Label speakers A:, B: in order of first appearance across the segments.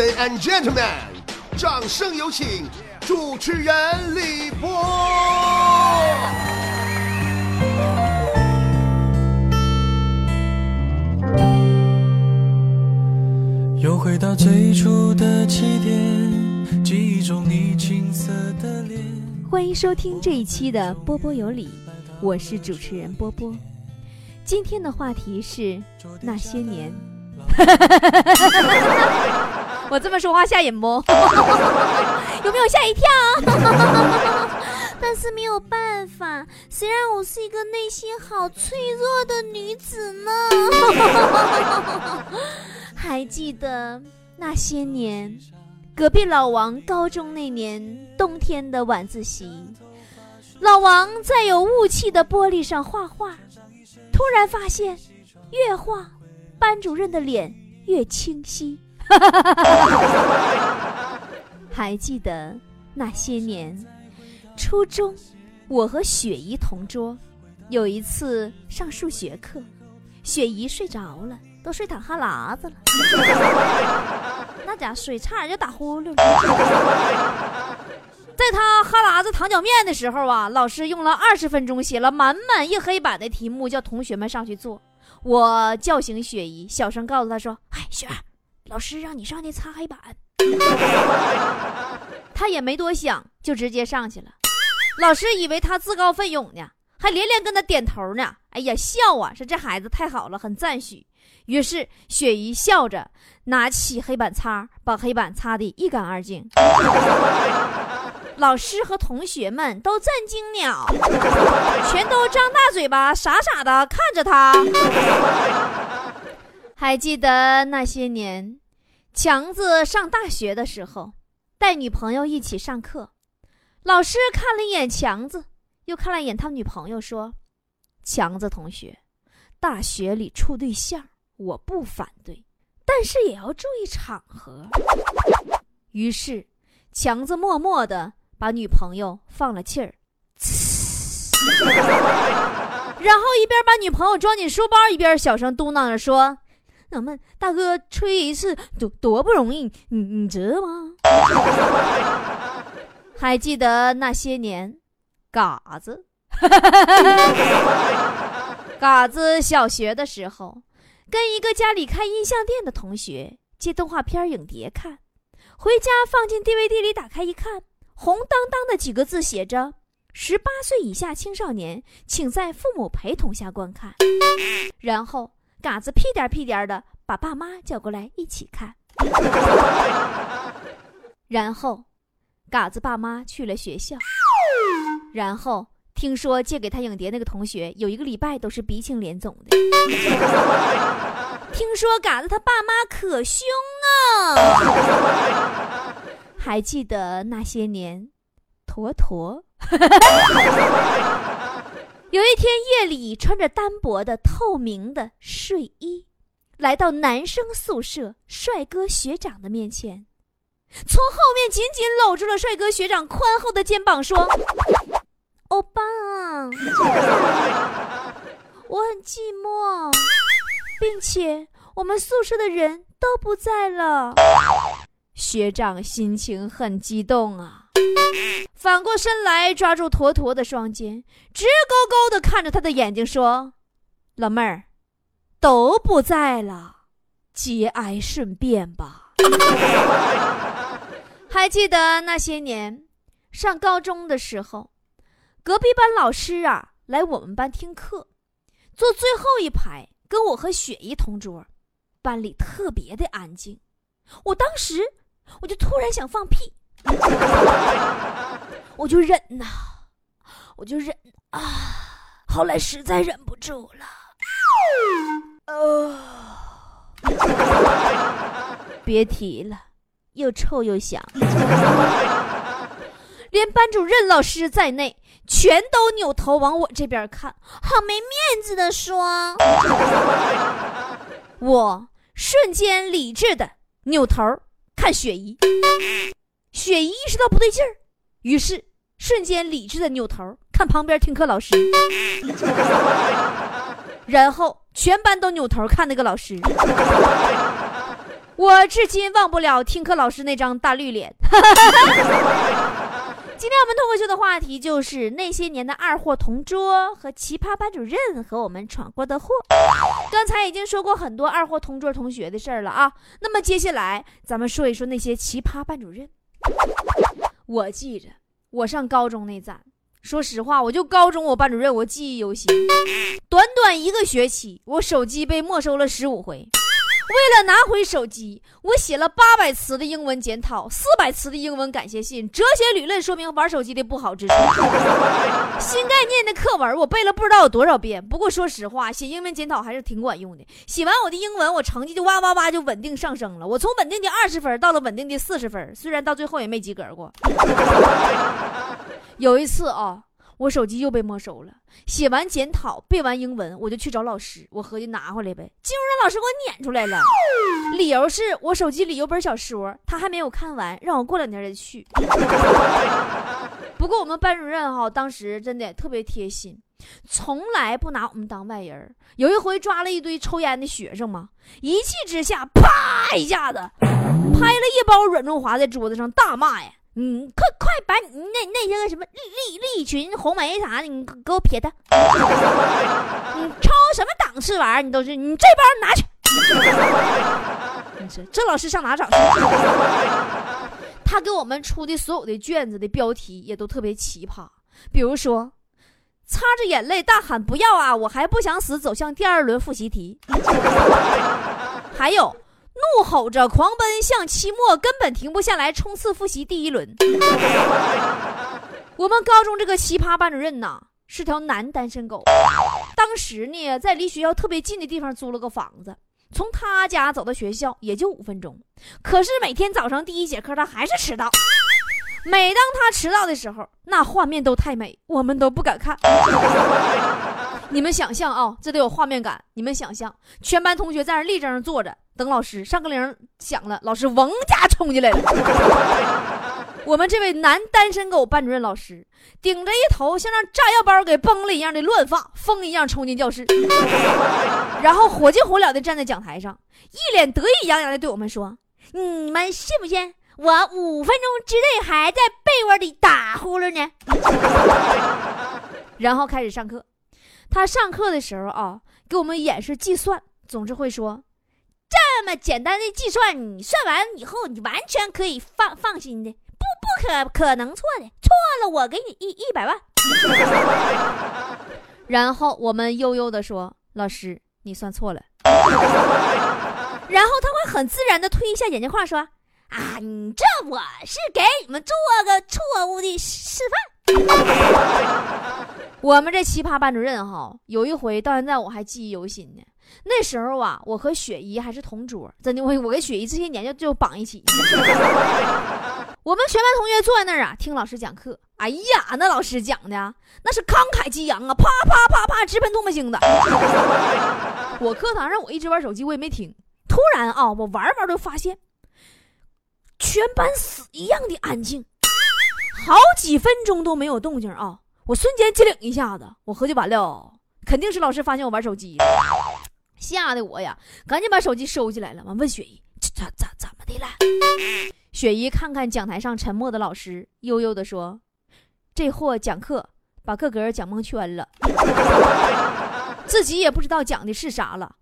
A: Ladies and gentlemen，掌声有请主持人李波。
B: 又回到最初的起点，记忆中你青涩的脸。
C: 欢迎收听这一期的波波有理，我是主持人波波。今天的话题是那些年。我这么说话吓人不？有没有吓一跳？但是没有办法，虽然我是一个内心好脆弱的女子呢。还记得那些年，隔壁老王高中那年冬天的晚自习，老王在有雾气的玻璃上画画，突然发现越画，班主任的脸越清晰。还记得那些年，初中，我和雪姨同桌，有一次上数学课，雪姨睡着了，都睡淌哈喇子了，那家睡差点就打呼噜了。在他哈喇子淌脚面的时候啊，老师用了二十分钟写了满满一黑板的题目，叫同学们上去做。我叫醒雪姨，小声告诉她说：“哎，雪儿。”老师让你上去擦黑板，他也没多想，就直接上去了。老师以为他自告奋勇呢，还连连跟他点头呢。哎呀，笑啊，说这孩子太好了，很赞许。于是雪姨笑着拿起黑板擦，把黑板擦得一干二净。老师和同学们都震惊了，全都张大嘴巴，傻傻的看着他。还记得那些年，强子上大学的时候，带女朋友一起上课。老师看了一眼强子，又看了一眼他女朋友，说：“强子同学，大学里处对象，我不反对，但是也要注意场合。”于是，强子默默的把女朋友放了气儿，然后一边把女朋友装进书包，一边小声嘟囔着说。咱们大哥吹一次多多不容易，你你知道吗？还记得那些年，嘎子，嘎子小学的时候，跟一个家里开音像店的同学借动画片影碟看，回家放进 DVD 里，打开一看，红当当的几个字写着：“十八岁以下青少年，请在父母陪同下观看。”然后。嘎子屁颠屁颠的把爸妈叫过来一起看，然后嘎子爸妈去了学校，然后听说借给他影碟那个同学有一个礼拜都是鼻青脸肿的，听说嘎子他爸妈可凶啊，还记得那些年，坨坨。有一天夜里，穿着单薄的透明的睡衣，来到男生宿舍帅哥学长的面前，从后面紧紧搂住了帅哥学长宽厚的肩膀，说：“欧巴，我很寂寞，并且我们宿舍的人都不在了。”学长心情很激动啊，反过身来抓住坨坨的双肩，直勾勾的看着他的眼睛说：“老妹儿，都不在了，节哀顺变吧。”还记得那些年上高中的时候，隔壁班老师啊来我们班听课，坐最后一排，跟我和雪姨同桌，班里特别的安静，我当时。我就突然想放屁，我就忍呐，我就忍啊，后来实在忍不住了，呃，别提了，又臭又响，连班主任老师在内，全都扭头往我这边看，好没面子的说，我瞬间理智的扭头。看雪姨，雪姨意识到不对劲儿，于是瞬间理智的扭头看旁边听课老师，然后全班都扭头看那个老师。我至今忘不了听课老师那张大绿脸。今天我们脱口秀的话题就是那些年的二货同桌和奇葩班主任和我们闯过的祸。刚才已经说过很多二货同桌同学的事儿了啊，那么接下来咱们说一说那些奇葩班主任。我记着，我上高中那站，说实话，我就高中我班主任我记忆犹新。短短一个学期，我手机被没收了十五回。为了拿回手机，我写了八百词的英文检讨，四百词的英文感谢信，哲学理论说明玩手机的不好之处。新概念的课文我背了不知道有多少遍。不过说实话，写英文检讨还是挺管用的。写完我的英文，我成绩就哇哇哇就稳定上升了。我从稳定的二十分到了稳定的四十分，虽然到最后也没及格过。有一次啊。我手机又被没收了。写完检讨，背完英文，我就去找老师。我合计拿回来呗，结果让老师给我撵出来了。理由是我手机里有本小说，他还没有看完，让我过两天再去。不过我们班主任哈，当时真的特别贴心，从来不拿我们当外人。有一回抓了一堆抽烟的学生嘛，一气之下，啪一下子拍了一包软中华在桌子上，大骂呀。嗯，快快把你那那些个什么利利利群、红梅啥的，你给我撇他！你抽什么档次玩意儿？你都是你这包拿去。你说这老师上哪找去？他给我们出的所有的卷子的标题也都特别奇葩，比如说，擦着眼泪大喊不要啊，我还不想死，走向第二轮复习题。还有。怒吼着狂奔向期末，根本停不下来，冲刺复习第一轮。我们高中这个奇葩班主任呐，是条男单身狗。当时呢，在离学校特别近的地方租了个房子，从他家走到学校也就五分钟。可是每天早上第一节课，他还是迟到。每当他迟到的时候，那画面都太美，我们都不敢看。你们想象啊，这得有画面感。你们想象，全班同学在那立正坐着。等老师上课铃响了，老师嗡家冲进来了。我们这位男单身狗班主任老师顶着一头像让炸药包给崩了一样的乱发，风一样冲进教室，然后火急火燎的站在讲台上，一脸得意洋洋的对我们说：“你们信不信我五分钟之内还在被窝里打呼噜呢？”然后开始上课。他上课的时候啊，给我们演示计算，总是会说。这么简单的计算，你算完以后，你完全可以放放心的，不不可可能错的，错了我给你一一百万。然后我们悠悠的说：“老师，你算错了。”然后他会很自然的推一下眼镜框说：“啊，你这我是给你们做个错误的示范。”我们这奇葩班主任哈，有一回到现在我还记忆犹新呢。那时候啊，我和雪姨还是同桌，真的，我我跟雪姨这些年就就绑一起。我们全班同学坐在那儿啊，听老师讲课。哎呀，那老师讲的那是慷慨激昂啊，啪啪啪啪直喷唾沫星子。我课堂上我一直玩手机，我也没听。突然啊，我玩玩就发现，全班死一样的安静，好几分钟都没有动静啊！我瞬间机灵一下子，我合计完了，肯定是老师发现我玩手机。吓得我呀，赶紧把手机收起来了。完问雪姨：“这咋咋怎么的了？”雪姨看看讲台上沉默的老师，悠悠的说：“这货讲课把个个讲蒙圈了，自己也不知道讲的是啥了，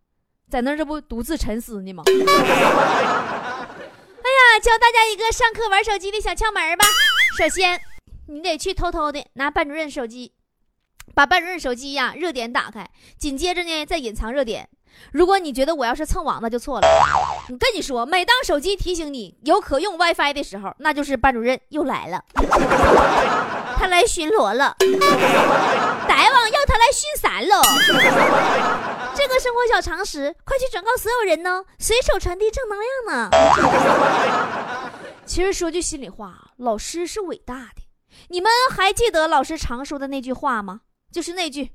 C: 在那这不独自沉思呢吗？” 哎呀，教大家一个上课玩手机的小窍门吧。首先，你得去偷偷的拿班主任手机，把班主任手机呀热点打开，紧接着呢再隐藏热点。如果你觉得我要是蹭网，那就错了。我跟你说，每当手机提醒你有可用 WiFi 的时候，那就是班主任又来了，他来巡逻了，大王要他来巡山喽。这个生活小常识，快去转告所有人呢，随手传递正能量呢。其实说句心里话，老师是伟大的。你们还记得老师常说的那句话吗？就是那句。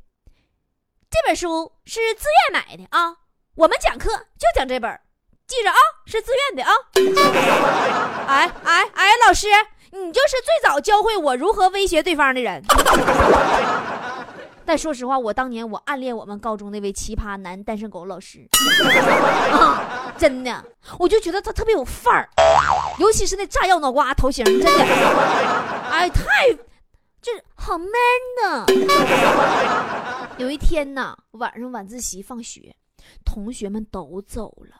C: 这本书是自愿买的啊，我们讲课就讲这本，记着啊，是自愿的啊。哎哎哎，老师，你就是最早教会我如何威胁对方的人。但说实话，我当年我暗恋我们高中那位奇葩男单身狗老师，啊，真的，我就觉得他特别有范儿，尤其是那炸药脑瓜头型，真的，哎，太就是好 man 呢。有一天呢，晚上晚自习放学，同学们都走了，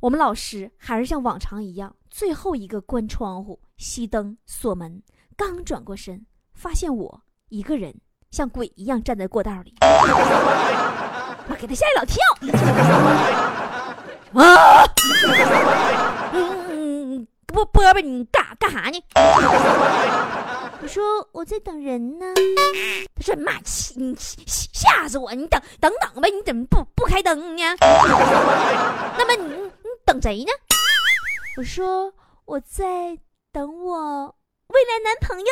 C: 我们老师还是像往常一样，最后一个关窗户、熄灯、锁门，刚转过身，发现我一个人。像鬼一样站在过道里，我给他吓一老跳。啊！嗯，波波波，你干干啥呢？我说我在等人呢。他说妈，你吓死我！你等等等呗，你怎么不不开灯呢？那么你你等谁呢？我说我在等我未来男朋友。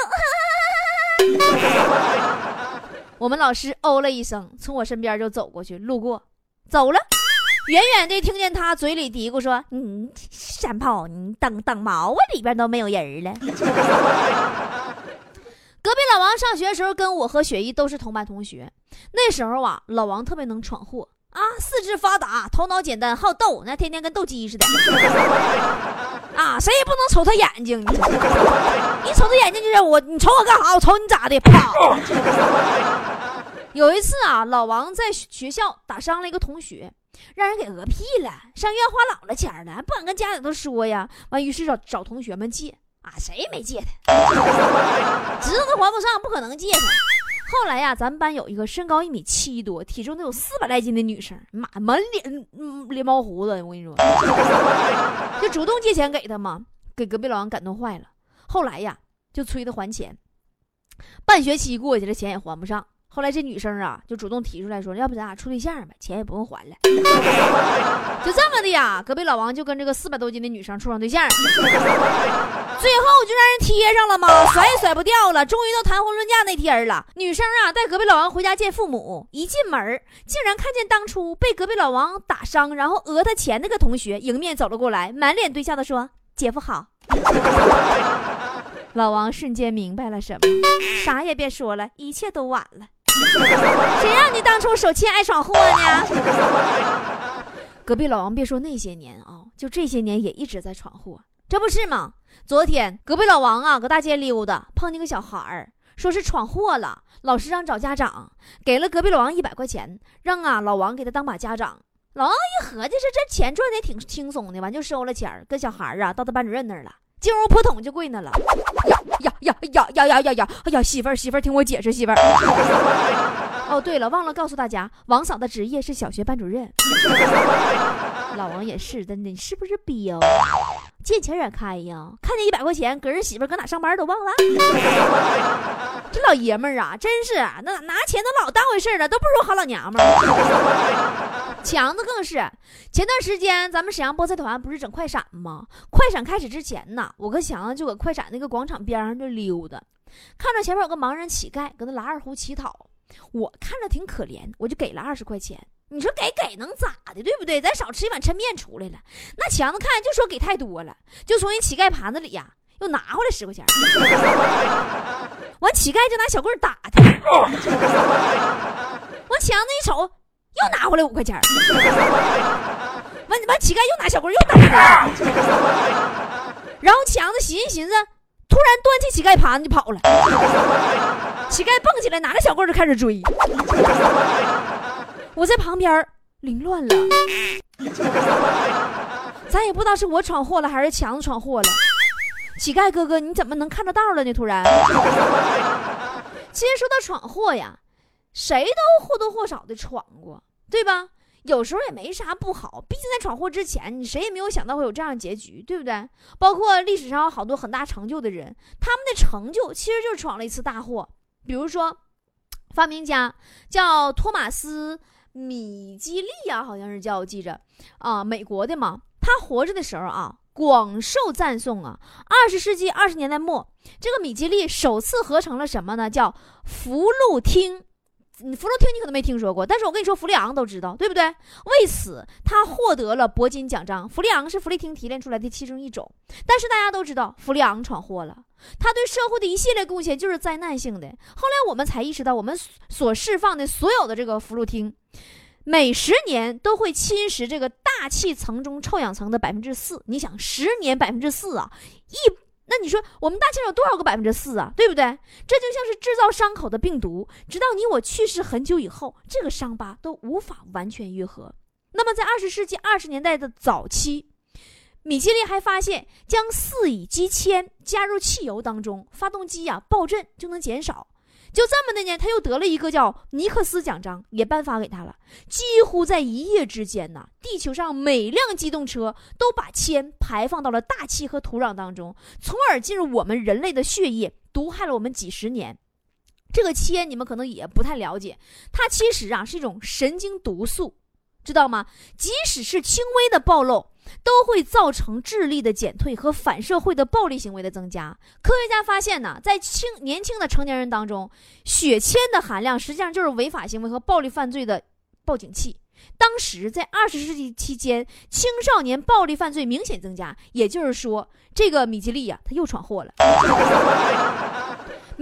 C: 我们老师哦了一声，从我身边就走过去，路过，走了。远远的听见他嘴里嘀咕说：“你山炮，你等等毛啊，里边都没有人了。”老王上学的时候，跟我和雪姨都是同班同学。那时候啊，老王特别能闯祸啊，四肢发达，头脑简单，好斗，那天天跟斗鸡似的。啊，谁也不能瞅他眼睛，你 瞅他眼睛就是我，你瞅我干啥？我瞅你咋的？啪！有一次啊，老王在学校打伤了一个同学，让人给讹屁了，上医院花老了钱了，不敢跟家里头说呀。完，于是找找同学们借，啊，谁没借他，知道他还不上，不可能借他。后来呀，咱们班有一个身高一米七多、体重得有四百来斤的女生，满满脸连毛胡子，我跟你说，就主动借钱给他嘛，给隔壁老王感动坏了。后来呀，就催他还钱，半学期过去了，钱也还不上。后来这女生啊，就主动提出来说：“要不咱俩处对象吧，钱也不用还了。”就这么的呀，隔壁老王就跟这个四百多斤的女生处上对象，最后就让人贴上了嘛，甩也甩不掉了。终于到谈婚论嫁那天了，女生啊带隔壁老王回家见父母，一进门竟然看见当初被隔壁老王打伤，然后讹他钱那个同学迎面走了过来，满脸堆笑的说：“姐夫好。”老王瞬间明白了什么，啥也别说了，一切都晚了。谁让你当初手欠爱闯祸呢？隔壁老王别说那些年啊，就这些年也一直在闯祸，这不是吗？昨天隔壁老王啊，搁大街溜达，碰见个小孩儿，说是闯祸了，老师让找家长，给了隔壁老王一百块钱，让啊老王给他当把家长。老王一合计，是这钱赚的挺轻松的，完就收了钱，跟小孩儿啊到他班主任那儿了。进屋扑通就跪那了，呀呀呀呀呀呀呀呀媳妇儿媳妇儿听我解释媳妇儿。哦对了忘了告诉大家王嫂的职业是小学班主任。老王也是真的你是不是彪见钱眼开呀看见一百块钱搁人媳妇搁哪上班都忘了。这老爷们儿啊真是那拿钱都老当回事了都不如好老娘们儿。强子更是，前段时间咱们沈阳菠菜团不是整快闪吗？快闪开始之前呢，我跟强子就搁快闪那个广场边上就溜达，看着前面有个盲人乞丐搁那拉二胡乞讨，我看着挺可怜，我就给了二十块钱。你说给给能咋的，对不对？咱少吃一碗抻面出来了。那强子看就说给太多了，就从人乞丐盘子里呀又拿回来十块钱。完乞丐就拿小棍打他，完强子一瞅。又拿回来五块钱 完完乞丐又拿小棍又打回来，然后强子寻思寻思，突然端起乞丐盘子就跑了。乞丐蹦起来拿着小棍就开始追，我在旁边凌乱了，咱也不知道是我闯祸了还是强子闯祸了。乞丐哥哥，你怎么能看着道了呢？突然，其实说到闯祸呀。谁都或多或少的闯过，对吧？有时候也没啥不好，毕竟在闯祸之前，你谁也没有想到会有这样的结局，对不对？包括历史上有好多很大成就的人，他们的成就其实就是闯了一次大祸。比如说，发明家叫托马斯·米基利呀，好像是叫我记着啊，美国的嘛。他活着的时候啊，广受赞颂啊。二十世纪二十年代末，这个米基利首次合成了什么呢？叫福禄汀。你弗洛汀你可能没听说过，但是我跟你说，弗利昂都知道，对不对？为此，他获得了铂金奖章。弗利昂是弗利汀提炼出来的其中一种，但是大家都知道，弗利昂闯祸了，他对社会的一系列贡献就是灾难性的。后来我们才意识到，我们所释放的所有的这个福禄汀，每十年都会侵蚀这个大气层中臭氧层的百分之四。你想，十年百分之四啊，一。那你说我们大气有多少个百分之四啊？对不对？这就像是制造伤口的病毒，直到你我去世很久以后，这个伤疤都无法完全愈合。那么在二十世纪二十年代的早期，米其林还发现，将四乙基铅加入汽油当中，发动机呀爆震就能减少。就这么的呢，他又得了一个叫尼克斯奖章，也颁发给他了。几乎在一夜之间呢，地球上每辆机动车都把铅排放到了大气和土壤当中，从而进入我们人类的血液，毒害了我们几十年。这个铅你们可能也不太了解，它其实啊是一种神经毒素，知道吗？即使是轻微的暴露。都会造成智力的减退和反社会的暴力行为的增加。科学家发现呢，在青年轻的成年人当中，血铅的含量实际上就是违法行为和暴力犯罪的报警器。当时在二十世纪期间，青少年暴力犯罪明显增加，也就是说，这个米吉利呀，他又闯祸了。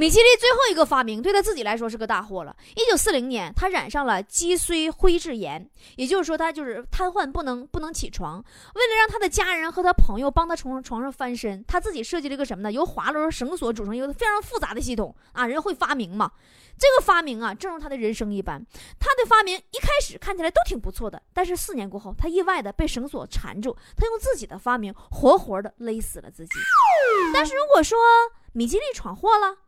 C: 米其林最后一个发明对他自己来说是个大祸了。一九四零年，他染上了脊髓灰质炎，也就是说他就是瘫痪，不能不能起床。为了让他的家人和他朋友帮他从床上翻身，他自己设计了一个什么呢？由滑轮、绳索组成一个非常复杂的系统啊！人会发明嘛？这个发明啊，正如他的人生一般，他的发明一开始看起来都挺不错的，但是四年过后，他意外的被绳索缠住，他用自己的发明活活的勒死了自己。但是如果说米基利闯祸了，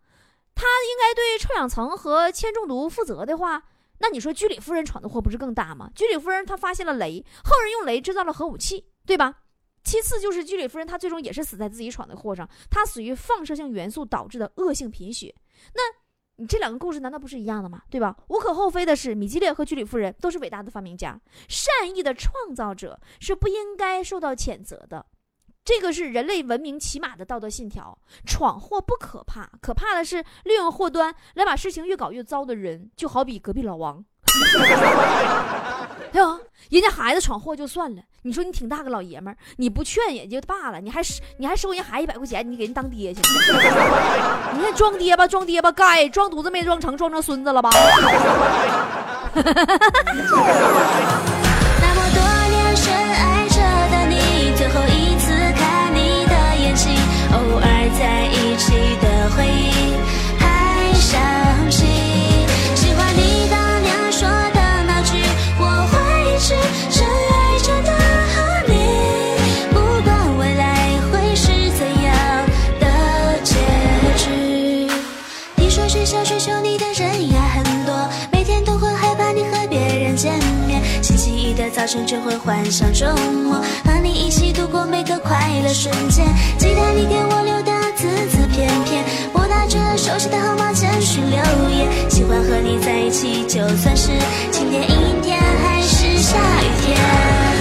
C: 他应该对臭氧层和铅中毒负责的话，那你说居里夫人闯的祸不是更大吗？居里夫人她发现了镭，后人用镭制造了核武器，对吧？其次就是居里夫人她最终也是死在自己闯的祸上，她死于放射性元素导致的恶性贫血。那你这两个故事难道不是一样的吗？对吧？无可厚非的是，米基列和居里夫人都是伟大的发明家，善意的创造者是不应该受到谴责的。这个是人类文明起码的道德信条。闯祸不可怕，可怕的是利用祸端来把事情越搞越糟的人，就好比隔壁老王。对吧？人家孩子闯祸就算了，你说你挺大个老爷们儿，你不劝也就罢了，你还你还收人孩子一百块钱，你给人当爹去？你看装爹吧，装爹吧，该装犊子没装成，装成孙子了吧？
D: 惜的回忆，还相信喜欢你大娘说的那句我会一直深爱着的和你，不管未来会是怎样的结局，你说学校追求你的人也很多，每天都会害怕你和别人见面，星期一的早晨就会幻想周末和你一起度过每个快乐瞬间，期待你给我留的字。字片片，拨打着熟悉的号码简讯留言。喜欢和你在一起，就算是晴天、阴天还是下雨天。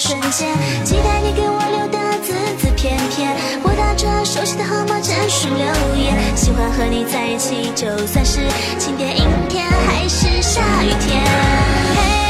D: 瞬间，期待你给我留的字字片片，我打着熟悉的号码简讯留言。喜欢和你在一起，就算是晴天、阴天还是下雨天。